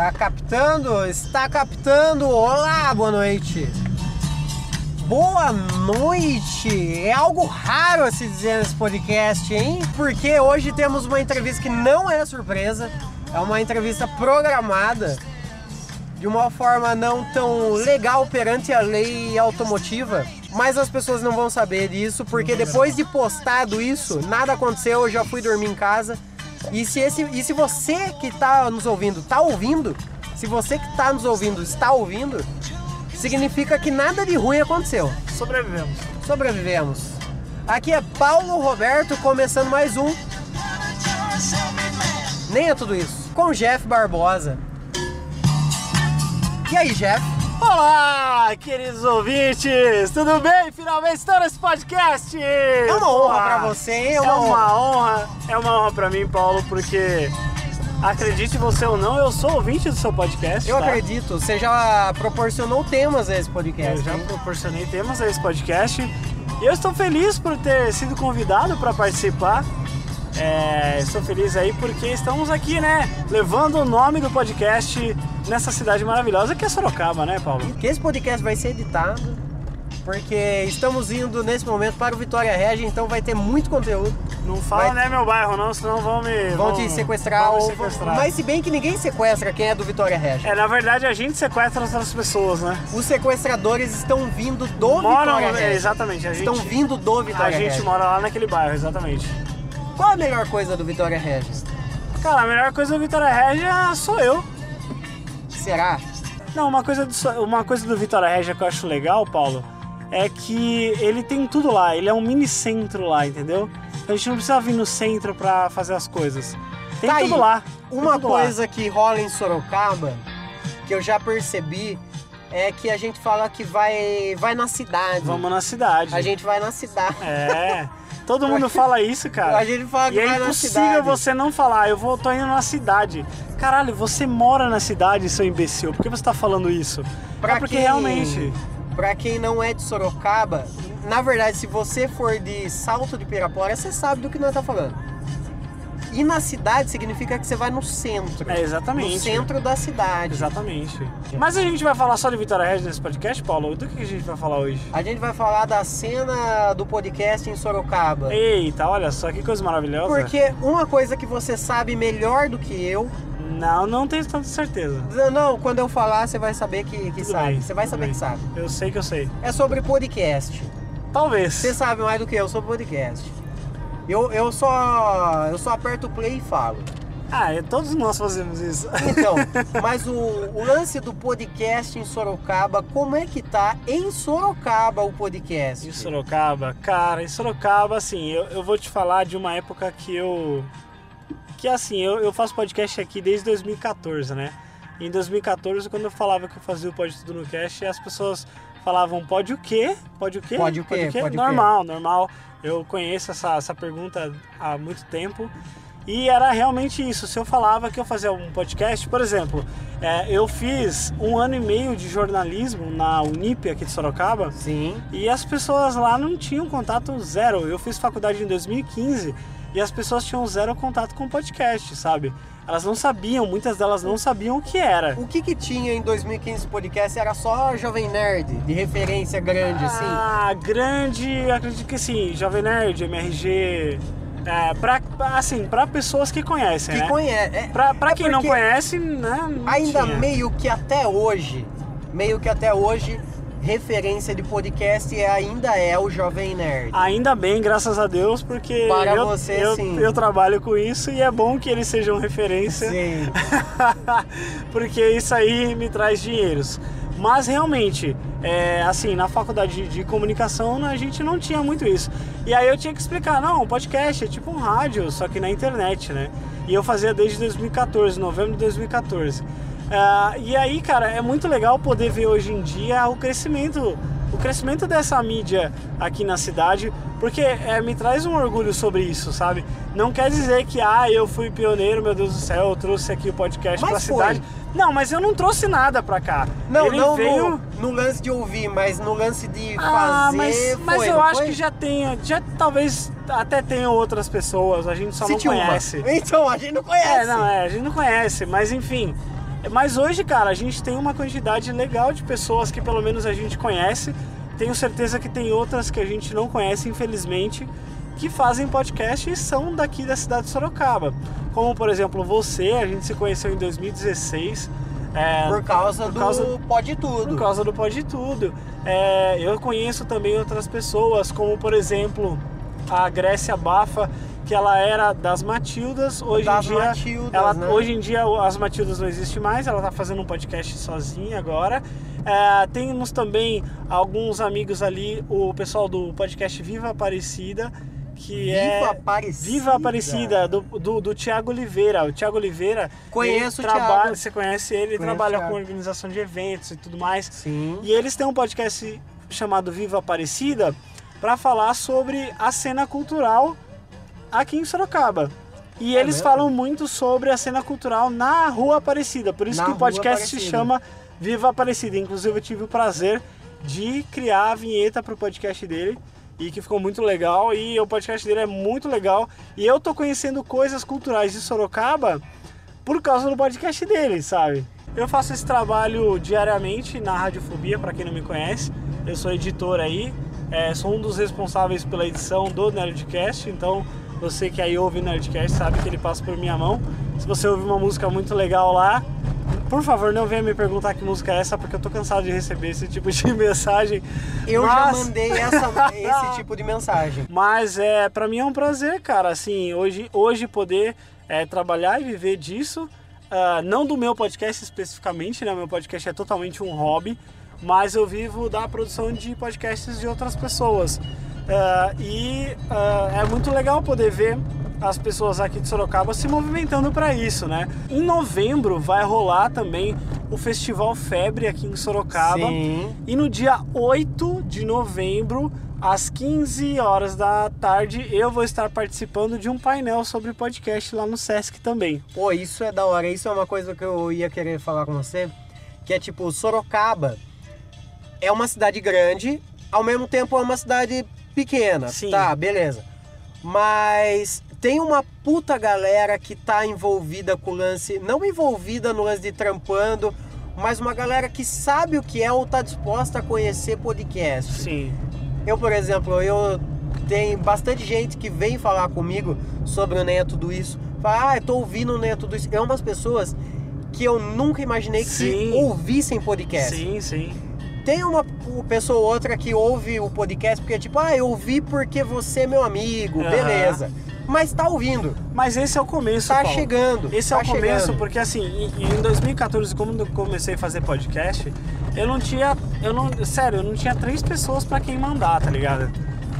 Tá captando? Está captando! Olá, boa noite! Boa noite! É algo raro a se dizer nesse podcast, hein? Porque hoje temos uma entrevista que não é surpresa, é uma entrevista programada de uma forma não tão legal perante a lei automotiva. Mas as pessoas não vão saber disso, porque depois de postado isso, nada aconteceu, eu já fui dormir em casa. E se, esse, e se você que está nos ouvindo está ouvindo, se você que está nos ouvindo está ouvindo, significa que nada de ruim aconteceu. Sobrevivemos. Sobrevivemos. Aqui é Paulo Roberto começando mais um. Nem é tudo isso. Com Jeff Barbosa. E aí, Jeff? Olá, queridos ouvintes! Tudo bem? Finalmente estou nesse podcast! É uma honra pra você, hein? É uma honra. É uma honra pra mim, Paulo, porque acredite você ou não, eu sou ouvinte do seu podcast. Eu tá? acredito. Você já proporcionou temas a esse podcast. Eu já hein? proporcionei temas a esse podcast. E eu estou feliz por ter sido convidado para participar. É, estou feliz aí porque estamos aqui, né? Levando o nome do podcast nessa cidade maravilhosa que é Sorocaba, né, Paulo? Que esse podcast vai ser editado, porque estamos indo nesse momento para o Vitória Regia, então vai ter muito conteúdo. Não fala, Vai- né, meu bairro, não, senão vão me. Vão te sequestrar, vão ou- sequestrar. mas se bem que ninguém sequestra quem é do Vitória Regia. É, na verdade a gente sequestra outras pessoas, né? Os sequestradores estão vindo do Moram, Vitória é, Regia. exatamente, a gente, Estão vindo do a Vitória gente Regia. mora lá naquele bairro, exatamente. Qual a melhor coisa do Vitória Regia? Cara, a melhor coisa do Vitória Régia sou eu. Será? Não, uma coisa, do, uma coisa do Vitória Régia que eu acho legal, Paulo, é que ele tem tudo lá. Ele é um mini centro lá, entendeu? A gente não precisa vir no centro pra fazer as coisas. Tem Tá tudo aí. lá. Uma tudo lá. coisa que rola em Sorocaba, que eu já percebi, é que a gente fala que vai, vai na cidade. Vamos na cidade. A gente vai na cidade. É. Todo mundo fala isso, cara. A gente fala que E é vai na impossível você não falar, eu vou, tô indo na cidade. Caralho, você mora na cidade, seu imbecil. Por que você tá falando isso? Pra é porque quem- realmente. Pra quem não é de Sorocaba, na verdade, se você for de Salto de Pirapora, você sabe do que nós tá falando. E na cidade significa que você vai no centro. É, exatamente. No centro da cidade. Exatamente. Mas a gente vai falar só de Vitória Regia nesse podcast, Paulo? Do que a gente vai falar hoje? A gente vai falar da cena do podcast em Sorocaba. Eita, olha só que coisa maravilhosa. Porque uma coisa que você sabe melhor do que eu. Não, não tenho tanta certeza. Não, quando eu falar, você vai saber que, que sabe. bem, você vai saber bem. que sabe. Eu sei que eu sei. É sobre podcast. Talvez. Você sabe mais do que eu sobre podcast. Eu, eu só eu só aperto o play e falo. Ah, é, todos nós fazemos isso. Então, mas o, o lance do podcast em Sorocaba, como é que tá em Sorocaba o podcast? Em Sorocaba, cara, em Sorocaba, assim, eu, eu vou te falar de uma época que eu. Que assim, eu, eu faço podcast aqui desde 2014, né? Em 2014, quando eu falava que eu fazia o Pode Tudo no Cast, as pessoas falavam, pode o quê? Pode o quê? Pode o quê? Pode o quê? normal, normal. Eu conheço essa, essa pergunta há muito tempo. E era realmente isso. Se eu falava que eu fazia um podcast, por exemplo, é, eu fiz um ano e meio de jornalismo na Unip aqui de Sorocaba. Sim. E as pessoas lá não tinham contato zero. Eu fiz faculdade em 2015 e as pessoas tinham zero contato com podcast, sabe? Elas não sabiam, muitas delas não sabiam o que era. O que que tinha em 2015 podcast? Era só Jovem Nerd, de referência grande, assim. Ah, grande, acredito que sim, Jovem Nerd, MRG. É, pra, assim, pra pessoas que conhecem, Que né? conhece. É, Pra, pra é quem não conhece, né? não Ainda tinha. meio que até hoje, meio que até hoje, referência de podcast é, ainda é o Jovem Nerd. Ainda bem, graças a Deus, porque Para eu, você, eu, sim. eu trabalho com isso e é bom que eles sejam referência. Sim. porque isso aí me traz dinheiros. Mas realmente, é, assim, na faculdade de, de comunicação a gente não tinha muito isso. E aí eu tinha que explicar, não, podcast é tipo um rádio, só que na internet, né? E eu fazia desde 2014, novembro de 2014. Ah, e aí, cara, é muito legal poder ver hoje em dia o crescimento, o crescimento dessa mídia aqui na cidade, porque é, me traz um orgulho sobre isso, sabe? Não quer dizer que, ah, eu fui pioneiro, meu Deus do céu, eu trouxe aqui o podcast Mas pra foi. cidade. Não, mas eu não trouxe nada pra cá. Não, Ele não veio... no, no lance de ouvir, mas no lance de Ah, fazer. mas, mas foi, eu não acho foi? que já tenha, já talvez até tenham outras pessoas, a gente só Cite não uma. conhece. Então, a gente não conhece. É, não, é, a gente não conhece, mas enfim. Mas hoje, cara, a gente tem uma quantidade legal de pessoas que pelo menos a gente conhece. Tenho certeza que tem outras que a gente não conhece, infelizmente, que fazem podcast e são daqui da cidade de Sorocaba. Como, por exemplo, você, a gente se conheceu em 2016. É, Por causa por do Pode Tudo. por causa do Pode Tudo. É, eu conheço também outras pessoas, como por exemplo a Grécia Bafa, que ela era das Matildas. Hoje Das em dia, Matildas, ela, né? hoje em dia as Matildas não existe mais. Ela tá fazendo um podcast sozinha agora. É, temos também alguns amigos ali, o pessoal do podcast Viva Aparecida, que Viva é Aparecida. Viva Aparecida, do, do, do Tiago Oliveira. O Tiago Oliveira. Conheço trabalha, Thiago. Você conhece ele, ele Conheço trabalha com organização de eventos e tudo mais. Sim. E eles têm um podcast chamado Viva Aparecida para falar sobre a cena cultural aqui em Sorocaba. E É eles mesmo? falam muito sobre a cena cultural na Rua Aparecida. Por isso Na que o podcast se chama Viva Aparecida. Inclusive eu tive o prazer de criar a vinheta para o podcast dele e que ficou muito legal. E o podcast dele é muito legal. E eu tô conhecendo coisas culturais de Sorocaba por causa do podcast dele, sabe? Eu faço esse trabalho diariamente na Radiofobia, para quem não me conhece. Eu sou editor aí, é, sou um dos responsáveis pela edição do Nerdcast, então você que aí ouve o Nerdcast sabe que ele passa por minha mão. Se você ouvir uma música muito legal lá, por favor, não venha me perguntar que música é essa, porque eu tô cansado de receber esse tipo de mensagem. Eu já Mas- mandei essa- esse tipo de mensagem. Mas é, para mim é um prazer, cara, assim, hoje, hoje poder é, trabalhar e viver disso. Ah, não do meu podcast especificamente, né? Meu podcast é totalmente um hobby, mas eu vivo da produção de podcasts de outras pessoas. Ah, e ah, é muito legal poder ver as pessoas aqui de Sorocaba se movimentando para isso, né? Em novembro vai rolar também o Festival Febre aqui em Sorocaba. Sim. E no dia 8 de novembro, às 15 horas da tarde, eu vou estar participando de um painel sobre podcast lá no Sesc também. Pô, isso é da hora. Isso é uma coisa que eu ia querer falar com você. Que é tipo, Sorocaba é uma cidade grande, ao mesmo tempo é uma cidade pequena. Sim. Tá, beleza. Mas tem uma puta galera que tá envolvida com o lance. Não envolvida no lance de trampando, mas uma galera que sabe o que é ou tá disposta a conhecer podcast. Sim. Eu, por exemplo, eu tenho bastante gente que vem falar comigo sobre o Nem é Tudo Isso. Fala, ah, eu tô ouvindo o Nem é Tudo Isso. É umas pessoas que eu nunca imaginei que Sim. ouvissem podcast. Sim, sim. Tem uma pessoa ou outra que ouve o podcast porque, tipo, ah, eu ouvi porque você é meu amigo, Aham. beleza. Mas tá ouvindo, Mas esse é o começo, tá Paulo. chegando. Esse tá é o começo, chegando. porque assim, em, em 2014, quando eu comecei a fazer podcast, eu não tinha. Eu não. Sério, eu não tinha três pessoas pra quem mandar, tá ligado?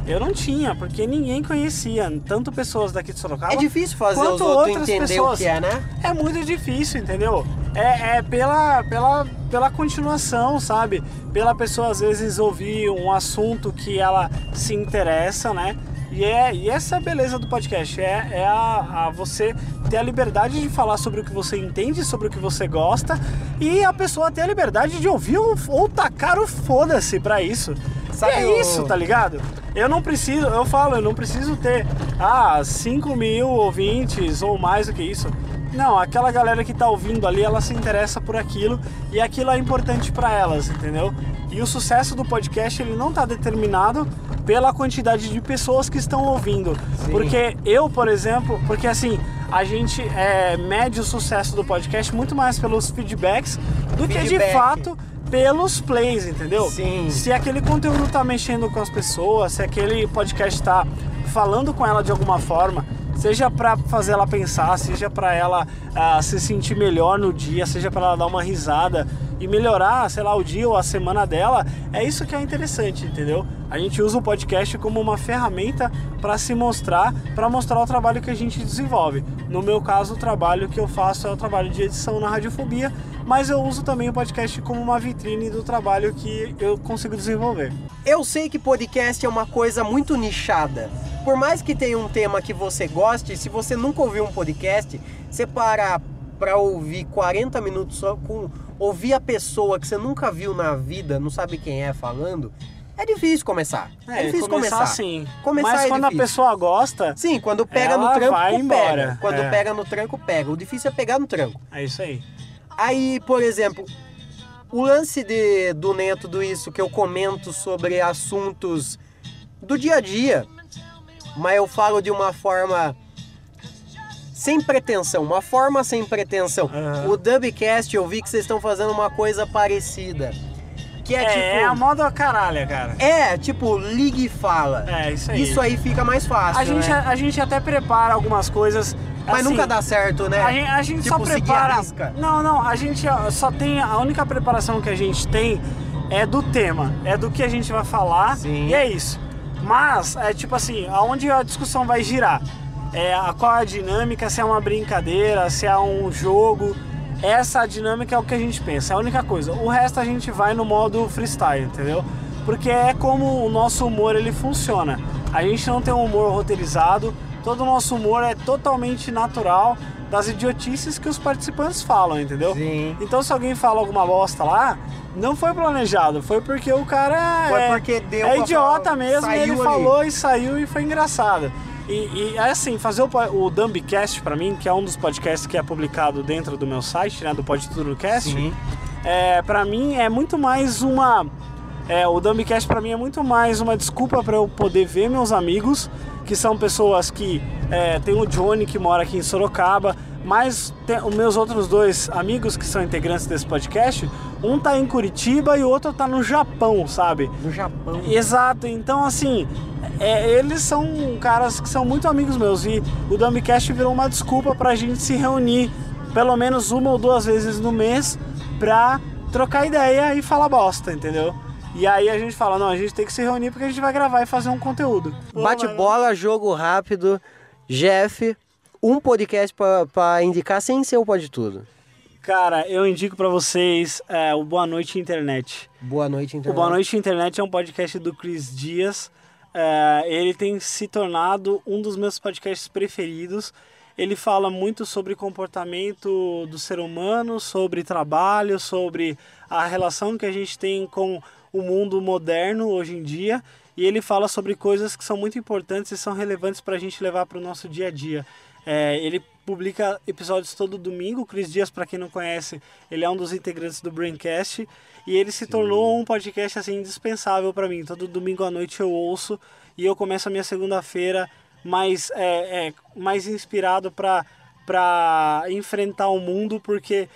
Eu não tinha, porque ninguém conhecia, tanto pessoas daqui de Sorocaba. É difícil fazer quanto os outros outras entender pessoas. o que é, né? É muito difícil, entendeu? É, é pela, pela, pela continuação, sabe? Pela pessoa às vezes ouvir um assunto que ela se interessa, né? E, é, e essa é a beleza do podcast, é, é a, a você ter a liberdade de falar sobre o que você entende, sobre o que você gosta, e a pessoa ter a liberdade de ouvir ou, ou tacar o foda-se pra isso. Sabe é o- isso, tá ligado? Eu não preciso, eu falo, eu não preciso ter, ah, 5 mil ouvintes ou mais do que isso. Não, aquela galera que tá ouvindo ali, ela se interessa por aquilo e aquilo é importante pra elas, entendeu? E o sucesso do podcast, ele não tá determinado pela quantidade de pessoas que estão ouvindo. Sim. Porque eu, por exemplo, porque assim, a gente é, mede o sucesso do podcast muito mais pelos feedbacks do que de Feedback. fato pelos plays, entendeu? Sim. Se aquele conteúdo tá mexendo com as pessoas, se aquele podcast tá falando com ela de alguma forma, seja para fazer ela pensar, seja para ela ah, se sentir melhor no dia, seja para ela dar uma risada e melhorar, sei lá, o dia ou a semana dela, é isso que é interessante, entendeu? A gente usa o podcast como uma ferramenta para se mostrar, para mostrar o trabalho que a gente desenvolve. No meu caso, o trabalho que eu faço é o trabalho de edição na Radiofobia, mas eu uso também o podcast como uma vitrine do trabalho que eu consigo desenvolver. Eu sei que podcast é uma coisa muito nichada. Por mais que tenha um tema que você goste, se você nunca ouviu um podcast, você parar pra ouvir 40 minutos só com ouvir a pessoa que você nunca viu na vida, não sabe quem é falando, é difícil começar. É, difícil começar. assim. Começar mas é quando a difícil. pessoa gosta, Sim, quando pega no tranco, vai pega. embora, Quando é. pega no tranco, pega. O difícil é pegar no tranco. é isso aí. Aí, por exemplo, o lance de, do Nem é Tudo Isso que eu comento sobre assuntos do dia a dia, mas eu falo de uma forma sem pretensão, uma forma sem pretensão. Aham. O Dubcast eu vi que vocês estão fazendo uma coisa parecida. Que é, É, tipo. é a moda caralha, cara. É, tipo, liga e fala. É, isso aí. Isso aí fica mais fácil. A gente, né? a gente até prepara algumas coisas. Mas assim, nunca dá certo, né? A gente, a gente Tipo, só prepara. a. Não, não, a gente só tem. A única preparação que a gente tem é do tema, é do que a gente vai falar. Sim. E é isso. Mas, é tipo assim, aonde a discussão vai girar? É, a, qual a dinâmica, se é uma brincadeira, se é um jogo. Essa dinâmica é o que a gente pensa, é a única coisa. O resto a gente vai no modo freestyle, entendeu? Porque é como o nosso humor ele funciona. A gente não tem um humor roteirizado, todo o nosso humor é totalmente natural das idiotices que os participantes falam, entendeu? Sim. Então se alguém fala alguma bosta lá, não foi planejado, foi porque o cara Foi é, porque deu é idiota mesmo, e ele ali. falou e saiu e foi engraçado. E, e é assim, fazer o, o Dumbcast pra mim, que é um dos podcasts que é publicado dentro do meu site, né, do Pode Tudo Cast, Sim. é, para mim é muito mais uma. É, o Dumbcast para mim é muito mais uma desculpa para eu poder ver meus amigos, que são pessoas que. É, tem o Johnny que mora aqui em Sorocaba, mas tem, os meus outros dois amigos que são integrantes desse podcast, um tá em Curitiba e o outro tá no Japão, sabe? No Japão. Exato, então assim, é, eles são caras que são muito amigos meus e o Dumbcast virou uma desculpa pra gente se reunir pelo menos uma ou duas vezes no mês pra trocar ideia e falar bosta, entendeu? E aí a gente fala, não, a gente tem que se reunir porque a gente vai gravar e fazer um conteúdo. Bate bola, jogo rápido. Jeff, um podcast pra indicar sem ser o Pode Tudo. Cara, eu indico pra vocês é, o Boa Noite Internet. Boa noite, então. O Boa Noite Internet é um podcast do Chris Dias. É, ele tem se tornado um dos meus podcasts preferidos. Ele fala muito sobre comportamento do ser humano, sobre trabalho, sobre a relação que a gente tem com o mundo moderno hoje em dia. E ele fala sobre coisas que são muito importantes e são relevantes para a gente levar para o nosso dia a dia. É, ele publica episódios todo domingo. O Cris Dias, para quem não conhece, ele é um dos integrantes do Braincast e ele se tornou um podcast assim indispensável para mim. Todo domingo à noite eu ouço e eu começo a minha segunda-feira mais é, é, mais inspirado para para enfrentar o mundo porque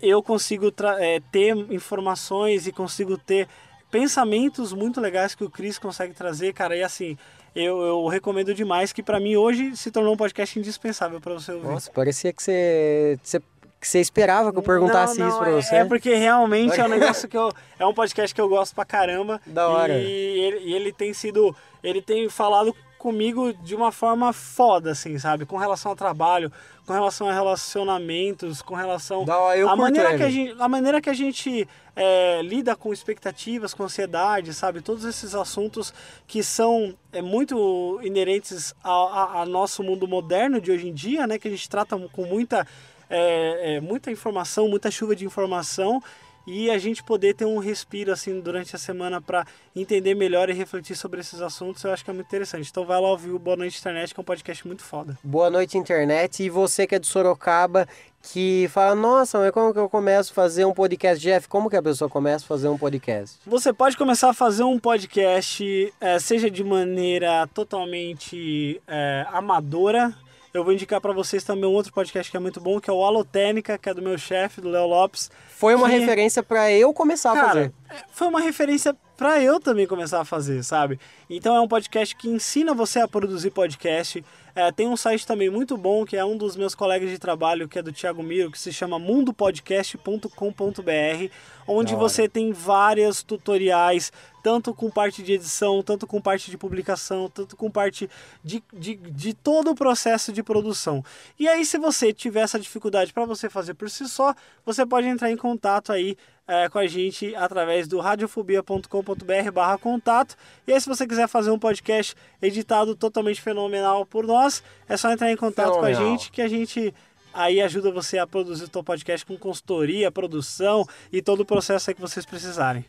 eu consigo é, ter informações e consigo ter pensamentos muito legais que o Chris consegue trazer, cara. E assim, eu, eu recomendo demais que para mim hoje se tornou um podcast indispensável para você ouvir. Nossa, parecia que você, você- que você esperava que eu perguntasse Não, não, isso pra é- você. É porque realmente é um negócio que eu. É um podcast que eu gosto pra caramba. Da hora. E ele, e ele tem sido. Ele tem falado comigo de uma forma foda, assim, sabe? Com relação ao trabalho, com relação a relacionamentos, com relação. Da a maneira ele. que a gente, a maneira que a gente é, lida com expectativas, com ansiedade, sabe? Todos esses assuntos que são é, muito inerentes ao a, a nosso mundo moderno de hoje em dia, né? Que a gente trata com muita, é, é, muita informação, muita chuva de informação e a gente poder ter um respiro assim durante a semana para entender melhor e refletir sobre esses assuntos, eu acho que é muito interessante. Então vai lá ouvir o Boa Noite Internet, que é um podcast muito foda. Boa noite, internet. E você que é de Sorocaba, que fala, nossa, mas como que eu começo a fazer um podcast? Jeff, como que a pessoa começa a fazer um podcast? Você pode começar a fazer um podcast, eh, seja de maneira totalmente eh, amadora. Eu vou indicar para vocês também um outro podcast que é muito bom, que é o Alotênica, que é do meu chefe, do Léo Lopes. Foi uma Que- referência pra eu começar a Cara, fazer. é, foi uma referência para eu também começar a fazer, sabe? Então é um podcast que ensina você a produzir podcast. É, tem um site também muito bom, que é um dos meus colegas de trabalho, que é do Thiago Miro, que se chama mundopodcast.com.br, onde você tem vários tutoriais, tanto com parte de edição, tanto com parte de publicação, tanto com parte de, de, de todo o processo de produção. E aí, se você tiver essa dificuldade para você fazer por si só, você pode entrar em contato aí é, com a gente através do radiofobia.com.br barra contato. E aí, se você quiser fazer um podcast editado totalmente fenomenal por nós, é só entrar em contato com a Fenomenal. gente que a gente aí ajuda você a produzir o seu podcast com consultoria, produção e todo o processo que vocês precisarem.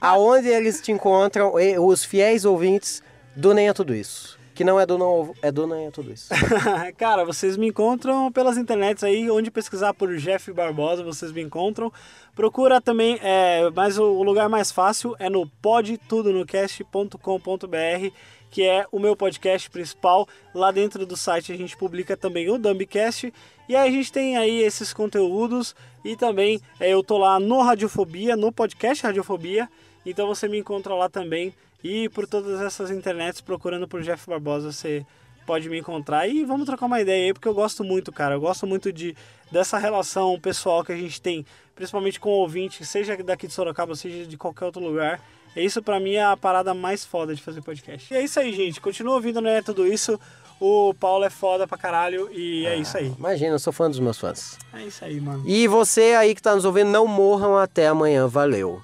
Aonde eles te encontram, os fiéis ouvintes do Nem é Tudo Isso? Que não é do não é do nem é tudo isso. Cara, vocês me encontram pelas internets aí, onde pesquisar por Jeff Barbosa, vocês me encontram. Procura também, é, mas o lugar mais fácil é no podtudonocast.com.br, que é o meu podcast principal. Lá dentro do site a gente publica também o Dumbcast. E aí a gente tem aí esses conteúdos e também é, eu tô lá no Radiofobia, no podcast Radiofobia. Então você me encontra lá também e por todas essas internets procurando por Jeff Barbosa, você pode me encontrar e vamos trocar uma ideia aí, porque eu gosto muito, cara. Eu gosto muito de dessa relação pessoal que a gente tem, principalmente com o ouvinte, seja daqui de Sorocaba, seja de qualquer outro lugar. É isso para mim é a parada mais foda de fazer podcast. E é isso aí, gente. Continua ouvindo, né? Tudo isso. O Paulo é foda pra caralho e é isso aí. Imagina, eu sou fã dos meus fãs. É isso aí, mano. E você aí que tá nos ouvindo, não morram até amanhã. Valeu.